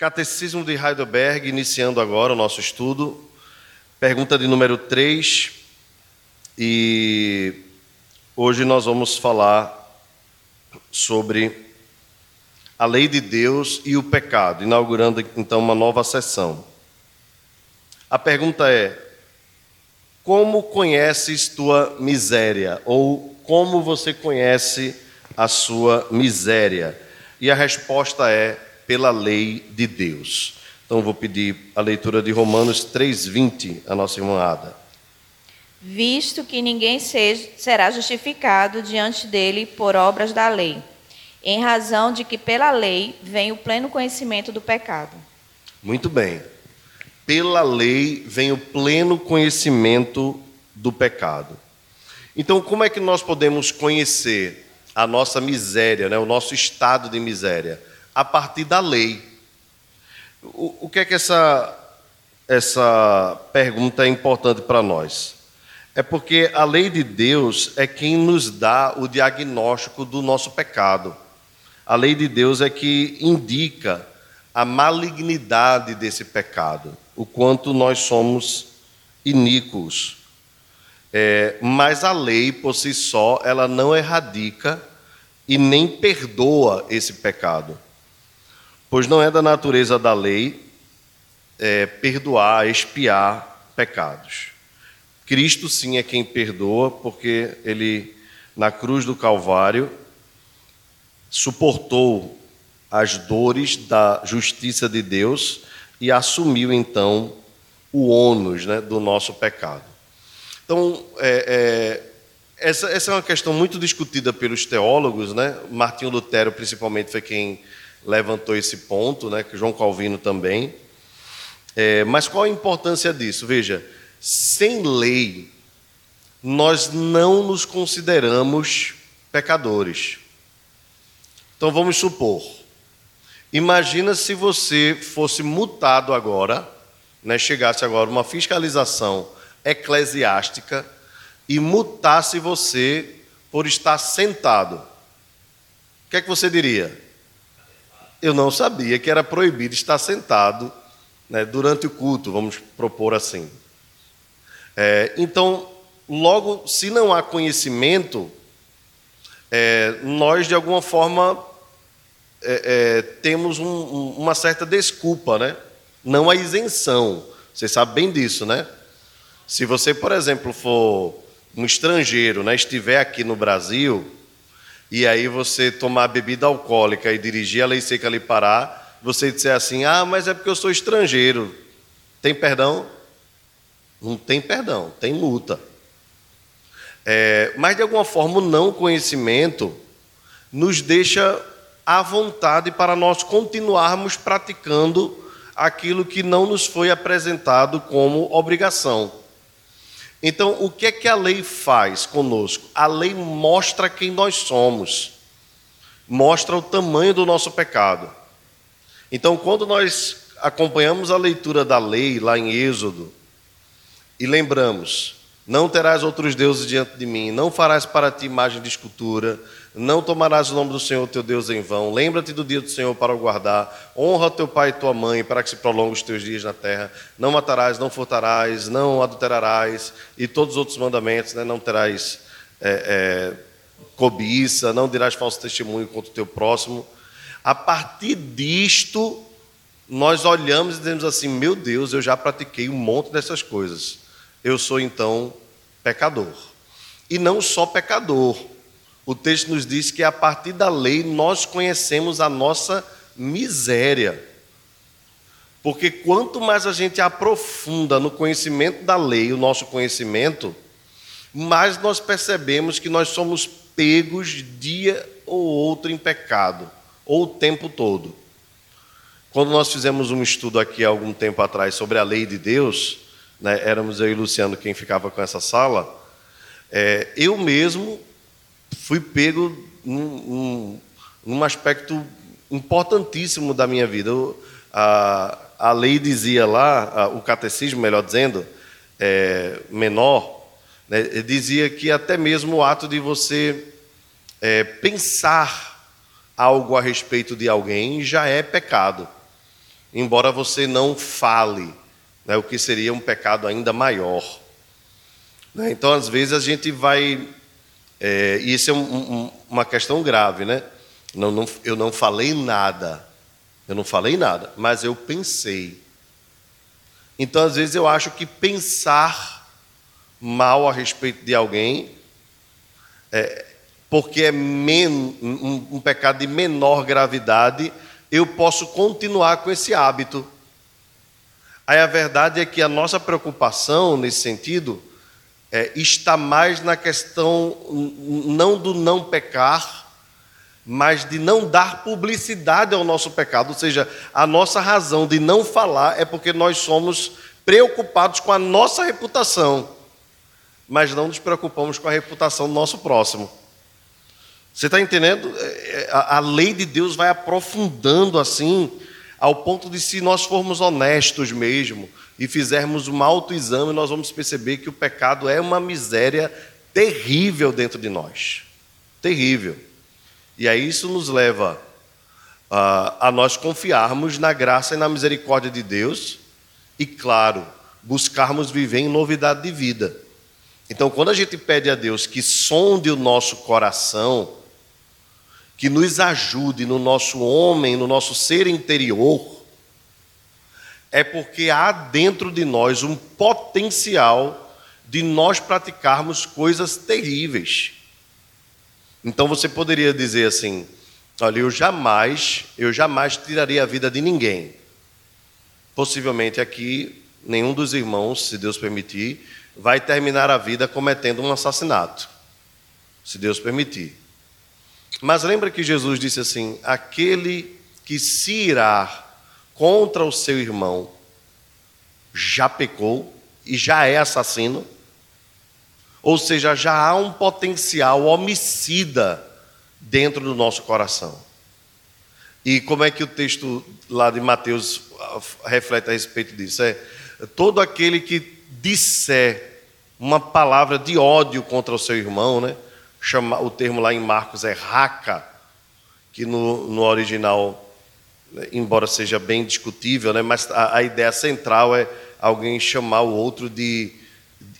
Catecismo de Heidelberg, iniciando agora o nosso estudo. Pergunta de número 3. E hoje nós vamos falar sobre a lei de Deus e o pecado, inaugurando então uma nova sessão. A pergunta é: Como conheces tua miséria? Ou como você conhece a sua miséria? E a resposta é pela lei de Deus. Então vou pedir a leitura de Romanos 3:20 a nossa irmã Ada. Visto que ninguém seja, será justificado diante dele por obras da lei, em razão de que pela lei vem o pleno conhecimento do pecado. Muito bem. Pela lei vem o pleno conhecimento do pecado. Então, como é que nós podemos conhecer a nossa miséria, né, o nosso estado de miséria? A partir da lei. O, o que é que essa, essa pergunta é importante para nós? É porque a lei de Deus é quem nos dá o diagnóstico do nosso pecado. A lei de Deus é que indica a malignidade desse pecado, o quanto nós somos iníquos. É, mas a lei por si só, ela não erradica e nem perdoa esse pecado pois não é da natureza da lei é, perdoar, expiar pecados. Cristo sim é quem perdoa, porque ele, na cruz do Calvário, suportou as dores da justiça de Deus e assumiu então o ônus né, do nosso pecado. Então, é, é, essa, essa, é uma questão muito discutida pelos teólogos, né? Martinho Lutero, principalmente, foi quem levantou esse ponto, né, João Calvino também. É, mas qual a importância disso? Veja, sem lei, nós não nos consideramos pecadores. Então vamos supor, imagina se você fosse multado agora, né, chegasse agora uma fiscalização eclesiástica e multasse você por estar sentado. O que é que você diria? Eu não sabia que era proibido estar sentado né, durante o culto, vamos propor assim. É, então, logo, se não há conhecimento, é, nós de alguma forma é, é temos um, um, uma certa desculpa, né? Não a isenção. Você sabe bem disso, né? Se você, por exemplo, for um estrangeiro, né, estiver aqui no Brasil e aí você tomar bebida alcoólica e dirigir a lei seca ali parar, você disser assim: ah, mas é porque eu sou estrangeiro. Tem perdão? Não tem perdão, tem multa. É, mas de alguma forma o não conhecimento nos deixa à vontade para nós continuarmos praticando aquilo que não nos foi apresentado como obrigação. Então, o que é que a lei faz conosco? A lei mostra quem nós somos, mostra o tamanho do nosso pecado. Então, quando nós acompanhamos a leitura da lei lá em Êxodo e lembramos: não terás outros deuses diante de mim, não farás para ti imagem de escultura, não tomarás o nome do Senhor teu Deus em vão. Lembra-te do dia do Senhor para o guardar. Honra teu pai e tua mãe para que se prolongue os teus dias na terra. Não matarás, não furtarás, não adulterarás. E todos os outros mandamentos, né? não terás é, é, cobiça, não dirás falso testemunho contra o teu próximo. A partir disto, nós olhamos e dizemos assim: meu Deus, eu já pratiquei um monte dessas coisas. Eu sou então pecador. E não só pecador o texto nos diz que a partir da lei nós conhecemos a nossa miséria. Porque quanto mais a gente aprofunda no conhecimento da lei, o nosso conhecimento, mais nós percebemos que nós somos pegos dia ou outro em pecado, ou o tempo todo. Quando nós fizemos um estudo aqui há algum tempo atrás sobre a lei de Deus, né, éramos eu e Luciano quem ficava com essa sala, é, eu mesmo fui pego num, num, aspecto importantíssimo da minha vida. Eu, a, a lei dizia lá, a, o catecismo, melhor dizendo, é, menor, né, dizia que até mesmo o ato de você é, pensar algo a respeito de alguém já é pecado. embora você não fale, né, o que seria um pecado ainda maior. Né? Então, às vezes, a gente vai. É, e isso é um, um, uma questão grave, né? Não, não, eu não falei nada. Eu não falei nada, mas eu pensei. Então, às vezes, eu acho que pensar mal a respeito de alguém, é, porque é men, um, um pecado de menor gravidade, eu posso continuar com esse hábito. Aí a verdade é que a nossa preocupação nesse sentido é, está mais na questão não do não pecar, mas de não dar publicidade ao nosso pecado. Ou seja, a nossa razão de não falar é porque nós somos preocupados com a nossa reputação, mas não nos preocupamos com a reputação do nosso próximo. Você está entendendo? É, é, a lei de Deus vai aprofundando assim, ao ponto de se nós formos honestos mesmo, e fizermos um autoexame, nós vamos perceber que o pecado é uma miséria terrível dentro de nós. Terrível. E aí isso nos leva a, a nós confiarmos na graça e na misericórdia de Deus e, claro, buscarmos viver em novidade de vida. Então, quando a gente pede a Deus que sonde o nosso coração, que nos ajude no nosso homem, no nosso ser interior, é porque há dentro de nós um potencial de nós praticarmos coisas terríveis. Então você poderia dizer assim: olha, eu jamais, eu jamais tiraria a vida de ninguém. Possivelmente aqui nenhum dos irmãos, se Deus permitir, vai terminar a vida cometendo um assassinato. Se Deus permitir. Mas lembra que Jesus disse assim: aquele que se irá contra o seu irmão já pecou e já é assassino, ou seja, já há um potencial homicida dentro do nosso coração. E como é que o texto lá de Mateus ah, reflete a respeito disso? É todo aquele que disser uma palavra de ódio contra o seu irmão, né? Chama, o termo lá em Marcos é raca, que no, no original embora seja bem discutível, né, mas a, a, ideia central é alguém chamar o outro de,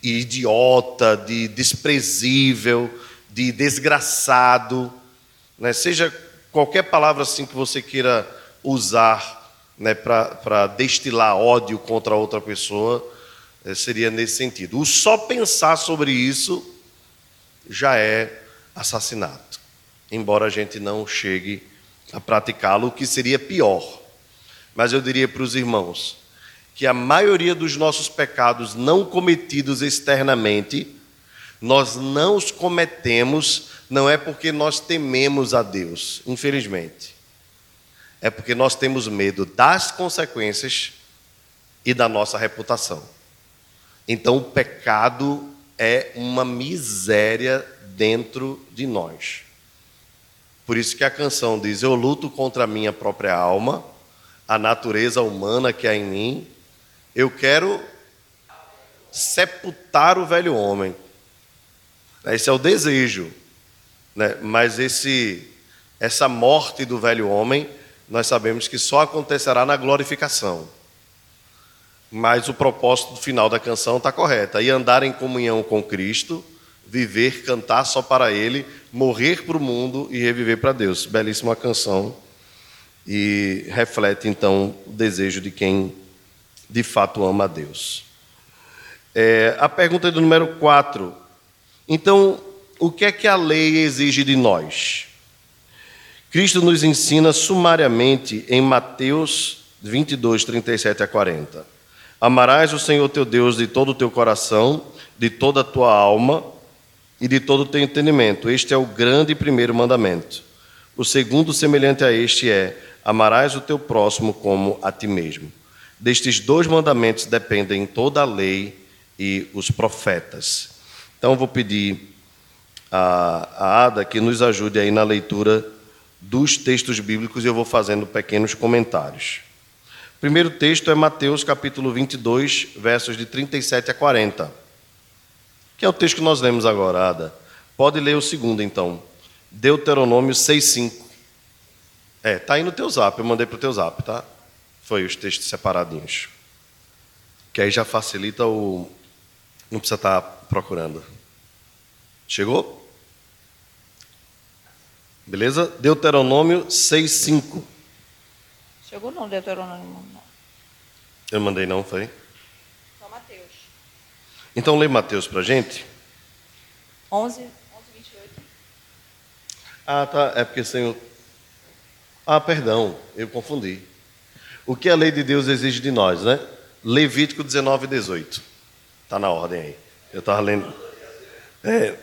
de idiota, de desprezível, de desgraçado, né, seja qualquer palavra assim que você queira usar né, para destilar ódio contra outra pessoa, é, seria nesse sentido. O só pensar sobre isso já é assassinato, embora a gente não chegue a praticá-lo, o que seria pior. Mas eu diria para os irmãos que a maioria dos nossos pecados não cometidos externamente, nós não os cometemos, não é porque nós tememos a Deus, infelizmente. É porque nós temos medo das consequências e da nossa reputação. Então o pecado é uma miséria dentro de nós. Por isso que a canção diz: Eu luto contra a minha própria alma, a natureza humana que há em mim. Eu quero sepultar o velho homem. Esse é o desejo. Né? Mas esse, essa morte do velho homem, nós sabemos que só acontecerá na glorificação. Mas o propósito final da canção está correto. E andar em comunhão com Cristo viver, cantar só para Ele, morrer para o mundo e reviver para Deus. Belíssima canção e reflete então o desejo de quem de fato ama a Deus. É, a pergunta é do número 4. Então, o que é que a lei exige de nós? Cristo nos ensina sumariamente em Mateus 22, 37 a 40. Amarás o Senhor teu Deus de todo o teu coração, de toda a tua alma e de todo o teu entendimento. Este é o grande primeiro mandamento. O segundo, semelhante a este, é: amarás o teu próximo como a ti mesmo. Destes dois mandamentos dependem toda a lei e os profetas. Então, vou pedir a, Ada que nos ajude aí na leitura dos textos bíblicos e eu vou fazendo pequenos comentários. O primeiro texto é Mateus capítulo 22, versos de 37 a 40 que é o texto que nós lemos agora, Ada. Pode ler o segundo, então. Deuteronômio 6,5. É, tá aí no teu zap, eu mandei para o teu zap, tá? Foi os textos separadinhos. Que aí já facilita o. Não precisa estar procurando. Chegou? Beleza? Deuteronômio 6,5. Chegou não, Deuteronômio não. Eu mandei não, foi? Então lê Mateus pra gente. 11, 11 28. Ah, tá. É porque sem o. Ah, perdão, eu confundi. O que a lei de Deus exige de nós, né? Levítico 19, 18. Está na ordem aí. Eu estava lendo. É.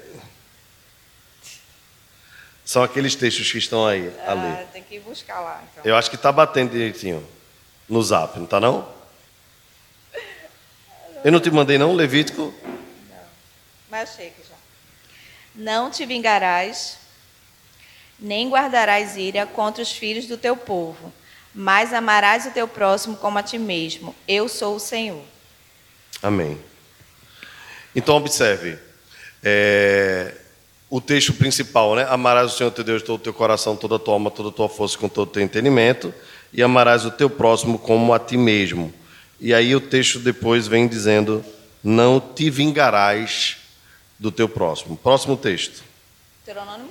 São aqueles textos que estão aí a ler. Ah, tem que ir buscar lá, então. Eu acho que está batendo direitinho no zap, não está não? Eu não te mandei não, Levítico? Mas achei que já. Não te vingarás, nem guardarás ira contra os filhos do teu povo, mas amarás o teu próximo como a ti mesmo. Eu sou o Senhor. Amém. Então observe, é, o texto principal, né? Amarás o Senhor teu Deus todo o teu coração, toda a tua alma, toda a tua força, com todo o teu entendimento, e amarás o teu próximo como a ti mesmo. E aí o texto depois vem dizendo: não te vingarás do teu próximo. Próximo texto. Deuteronômio.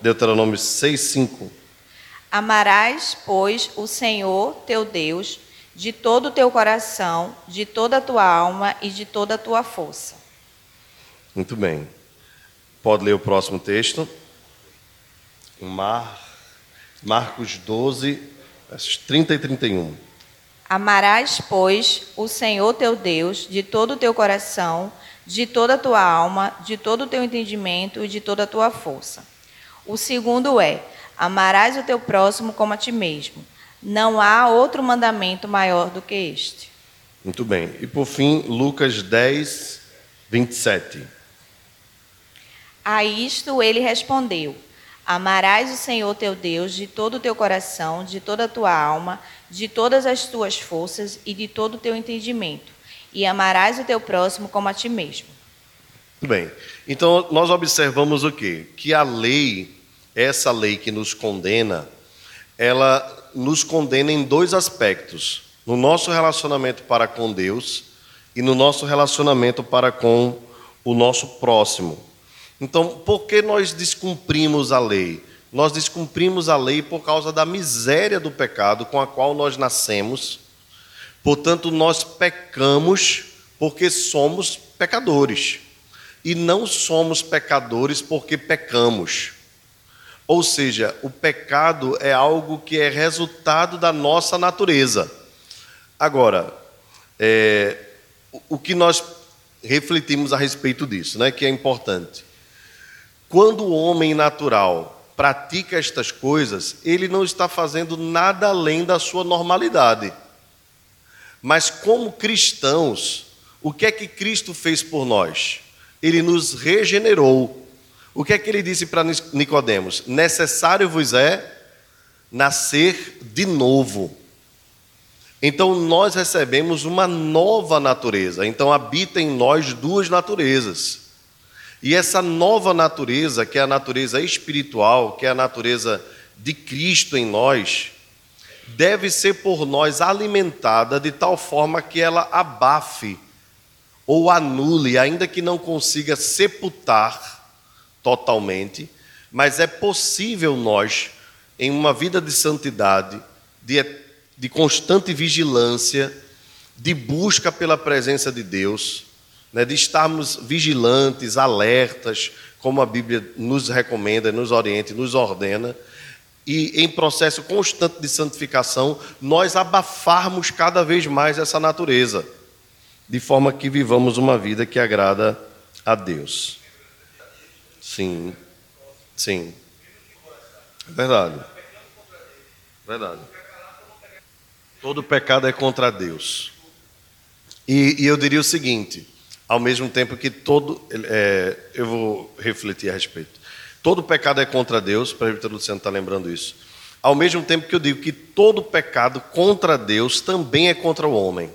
Deuteronômio 6:5. Amarás, pois, o Senhor teu Deus de todo o teu coração, de toda a tua alma e de toda a tua força. Muito bem. Pode ler o próximo texto. Mar... Marcos 12, versos 30 e 31. Amarás, pois, o Senhor teu Deus de todo o teu coração, de toda a tua alma, de todo o teu entendimento e de toda a tua força. O segundo é: amarás o teu próximo como a ti mesmo. Não há outro mandamento maior do que este. Muito bem. E por fim, Lucas 10, 27. A isto ele respondeu: Amarás o Senhor teu Deus de todo o teu coração, de toda a tua alma, de todas as tuas forças e de todo o teu entendimento, e amarás o teu próximo como a ti mesmo. Muito bem. Então nós observamos o quê? Que a lei, essa lei que nos condena, ela nos condena em dois aspectos: no nosso relacionamento para com Deus e no nosso relacionamento para com o nosso próximo. Então, por que nós descumprimos a lei? Nós descumprimos a lei por causa da miséria do pecado com a qual nós nascemos. Portanto, nós pecamos porque somos pecadores. E não somos pecadores porque pecamos. Ou seja, o pecado é algo que é resultado da nossa natureza. Agora, é, o que nós refletimos a respeito disso, né, que é importante. Quando o homem natural pratica estas coisas, ele não está fazendo nada além da sua normalidade. Mas como cristãos, o que é que Cristo fez por nós? Ele nos regenerou. O que é que ele disse para Nicodemos? Necessário vos é nascer de novo. Então nós recebemos uma nova natureza. Então habita em nós duas naturezas. E essa nova natureza, que é a natureza espiritual, que é a natureza de Cristo em nós, deve ser por nós alimentada de tal forma que ela abafe ou anule, ainda que não consiga sepultar totalmente, mas é possível nós, em uma vida de santidade, de, de constante vigilância, de busca pela presença de Deus, né, de estarmos vigilantes, alertas, como a Bíblia nos recomenda, nos orienta, nos ordena, e em processo constante de santificação, nós abafarmos cada vez mais essa natureza, de forma que vivamos uma vida que agrada a Deus. Sim, sim. Verdade. Verdade. Todo pecado é contra Deus. E, e eu diria o seguinte: ao mesmo tempo que todo. É, eu vou refletir a respeito. Todo pecado é contra Deus, o Luciano estar tá lembrando isso. Ao mesmo tempo que eu digo que todo pecado contra Deus também é contra o homem.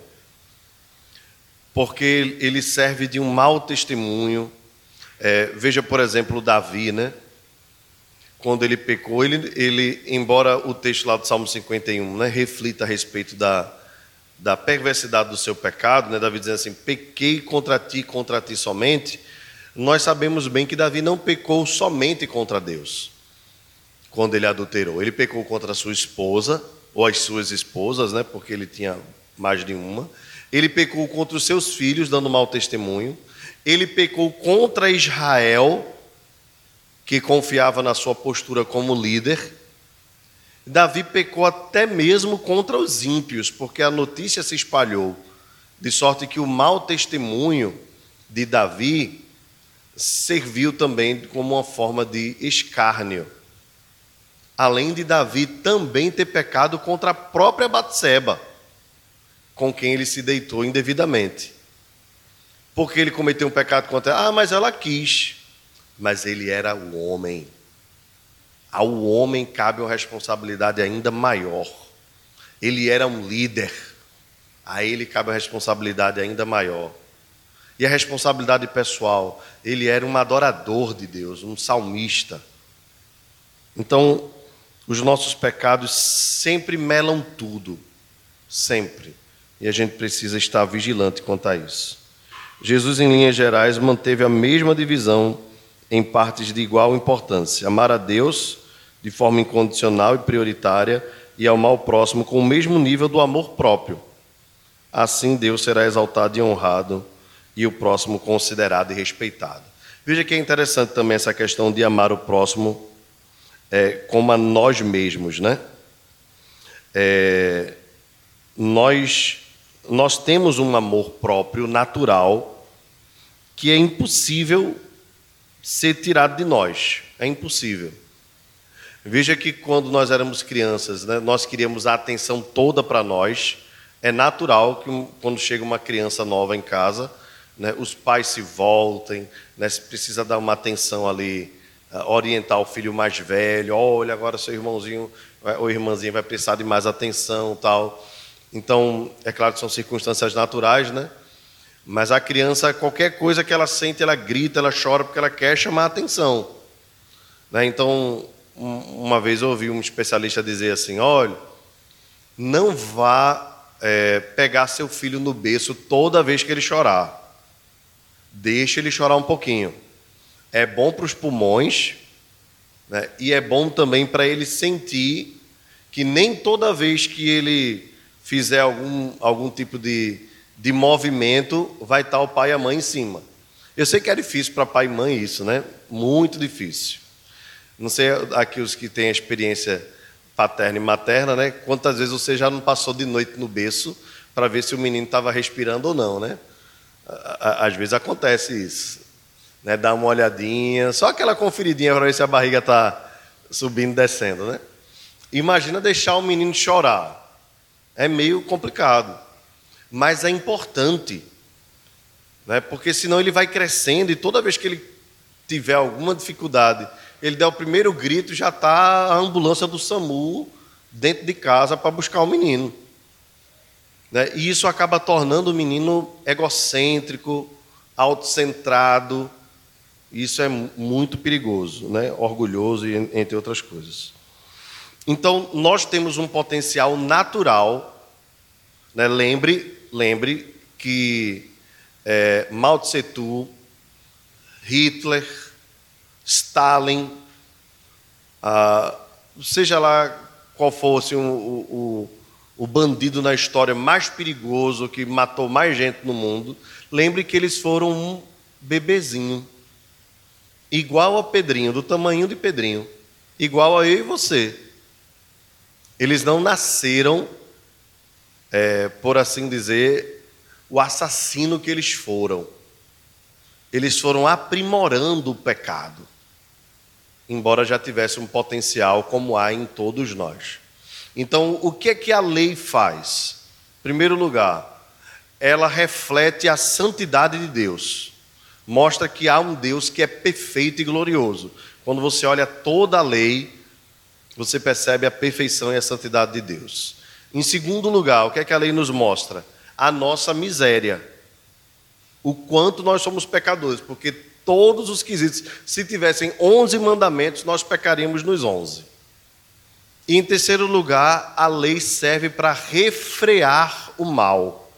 Porque ele serve de um mau testemunho. É, veja, por exemplo, Davi, né? quando ele pecou, ele, ele embora o texto lá do Salmo 51 né, reflita a respeito da, da perversidade do seu pecado, né, Davi dizendo assim: pequei contra ti, contra ti somente. Nós sabemos bem que Davi não pecou somente contra Deus, quando ele adulterou. Ele pecou contra a sua esposa, ou as suas esposas, né, porque ele tinha mais de uma. Ele pecou contra os seus filhos, dando mau testemunho. Ele pecou contra Israel, que confiava na sua postura como líder. Davi pecou até mesmo contra os ímpios, porque a notícia se espalhou, de sorte que o mau testemunho de Davi serviu também como uma forma de escárnio. Além de Davi também ter pecado contra a própria Batseba, com quem ele se deitou indevidamente. Porque ele cometeu um pecado contra ela, ah, mas ela quis. Mas ele era o homem. Ao homem cabe uma responsabilidade ainda maior. Ele era um líder. A ele cabe uma responsabilidade ainda maior. E a responsabilidade pessoal, ele era um adorador de Deus, um salmista. Então, os nossos pecados sempre melam tudo, sempre. E a gente precisa estar vigilante quanto a isso. Jesus, em linhas gerais, manteve a mesma divisão em partes de igual importância: amar a Deus de forma incondicional e prioritária e ao mal próximo com o mesmo nível do amor próprio. Assim, Deus será exaltado e honrado e o próximo considerado e respeitado. Veja que é interessante também essa questão de amar o próximo é, como a nós mesmos, né? É, nós, nós temos um amor próprio, natural, que é impossível ser tirado de nós. É impossível. Veja que quando nós éramos crianças, né, nós queríamos a atenção toda para nós. É natural que quando chega uma criança nova em casa, né, os pais se voltem, né, se precisa dar uma atenção ali, uh, orientar o filho mais velho, olha, agora seu irmãozinho ou irmãzinha vai precisar de mais atenção tal. Então, é claro que são circunstâncias naturais, né? Mas a criança, qualquer coisa que ela sente, ela grita, ela chora porque ela quer chamar a atenção. Né? Então, uma vez ouvi um especialista dizer assim: olha, não vá é, pegar seu filho no berço toda vez que ele chorar. Deixe ele chorar um pouquinho. É bom para os pulmões né? e é bom também para ele sentir que nem toda vez que ele fizer algum, algum tipo de, de movimento vai estar o pai e a mãe em cima. Eu sei que é difícil para pai e mãe isso, né? Muito difícil. Não sei aqui os que têm experiência paterna e materna, né? Quantas vezes você já não passou de noite no berço para ver se o menino estava respirando ou não, né? Às vezes acontece isso. Né? Dá uma olhadinha, só aquela conferidinha para ver se a barriga está subindo e descendo, né? Imagina deixar o menino chorar. É meio complicado. Mas é importante. Né? Porque senão ele vai crescendo e toda vez que ele tiver alguma dificuldade, ele der o primeiro grito, já está a ambulância do SAMU dentro de casa para buscar o menino. Né? E isso acaba tornando o menino egocêntrico, autocentrado. Isso é muito perigoso, né? orgulhoso, entre outras coisas. Então, nós temos um potencial natural. Né? Lembre, lembre que é, Mao Tse Tung, Hitler, Stalin, ah, seja lá qual fosse o, o, o bandido na história mais perigoso, que matou mais gente no mundo, lembre que eles foram um bebezinho, igual a Pedrinho, do tamanho de Pedrinho, igual a eu e você. Eles não nasceram, é, por assim dizer, o assassino que eles foram. Eles foram aprimorando o pecado, embora já tivesse um potencial como há em todos nós. Então, o que é que a lei faz? Em primeiro lugar, ela reflete a santidade de Deus. Mostra que há um Deus que é perfeito e glorioso. Quando você olha toda a lei, você percebe a perfeição e a santidade de Deus. Em segundo lugar, o que é que a lei nos mostra? A nossa miséria. O quanto nós somos pecadores, porque todos os quesitos. Se tivessem 11 mandamentos, nós pecaríamos nos 11. E em terceiro lugar, a lei serve para refrear o mal.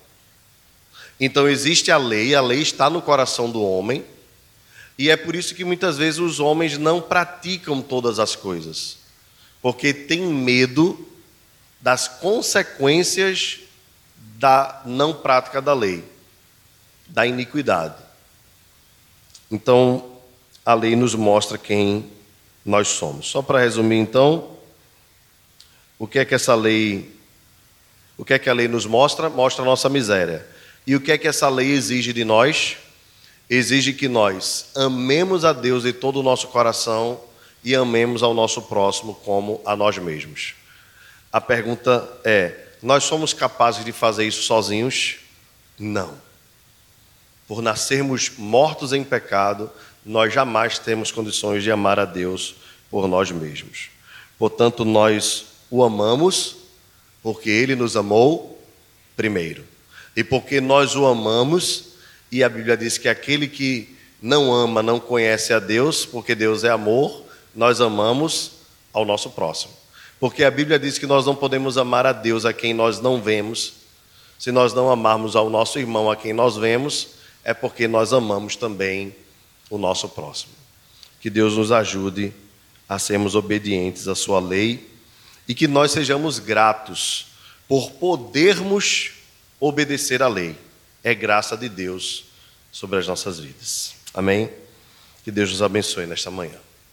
Então existe a lei, a lei está no coração do homem, e é por isso que muitas vezes os homens não praticam todas as coisas, porque têm medo das consequências da não prática da lei, da iniquidade. Então, a lei nos mostra quem nós somos. Só para resumir, então, o que é que essa lei, o que é que a lei nos mostra? Mostra a nossa miséria. E o que é que essa lei exige de nós? Exige que nós amemos a Deus de todo o nosso coração e amemos ao nosso próximo como a nós mesmos. A pergunta é: nós somos capazes de fazer isso sozinhos? Não. Por nascermos mortos em pecado, nós jamais temos condições de amar a Deus por nós mesmos. Portanto, nós o amamos porque ele nos amou primeiro. E porque nós o amamos, e a Bíblia diz que aquele que não ama não conhece a Deus, porque Deus é amor, nós amamos ao nosso próximo. Porque a Bíblia diz que nós não podemos amar a Deus a quem nós não vemos, se nós não amarmos ao nosso irmão a quem nós vemos, é porque nós amamos também o nosso próximo. Que Deus nos ajude a sermos obedientes à Sua lei e que nós sejamos gratos por podermos obedecer à lei. É graça de Deus sobre as nossas vidas. Amém? Que Deus nos abençoe nesta manhã.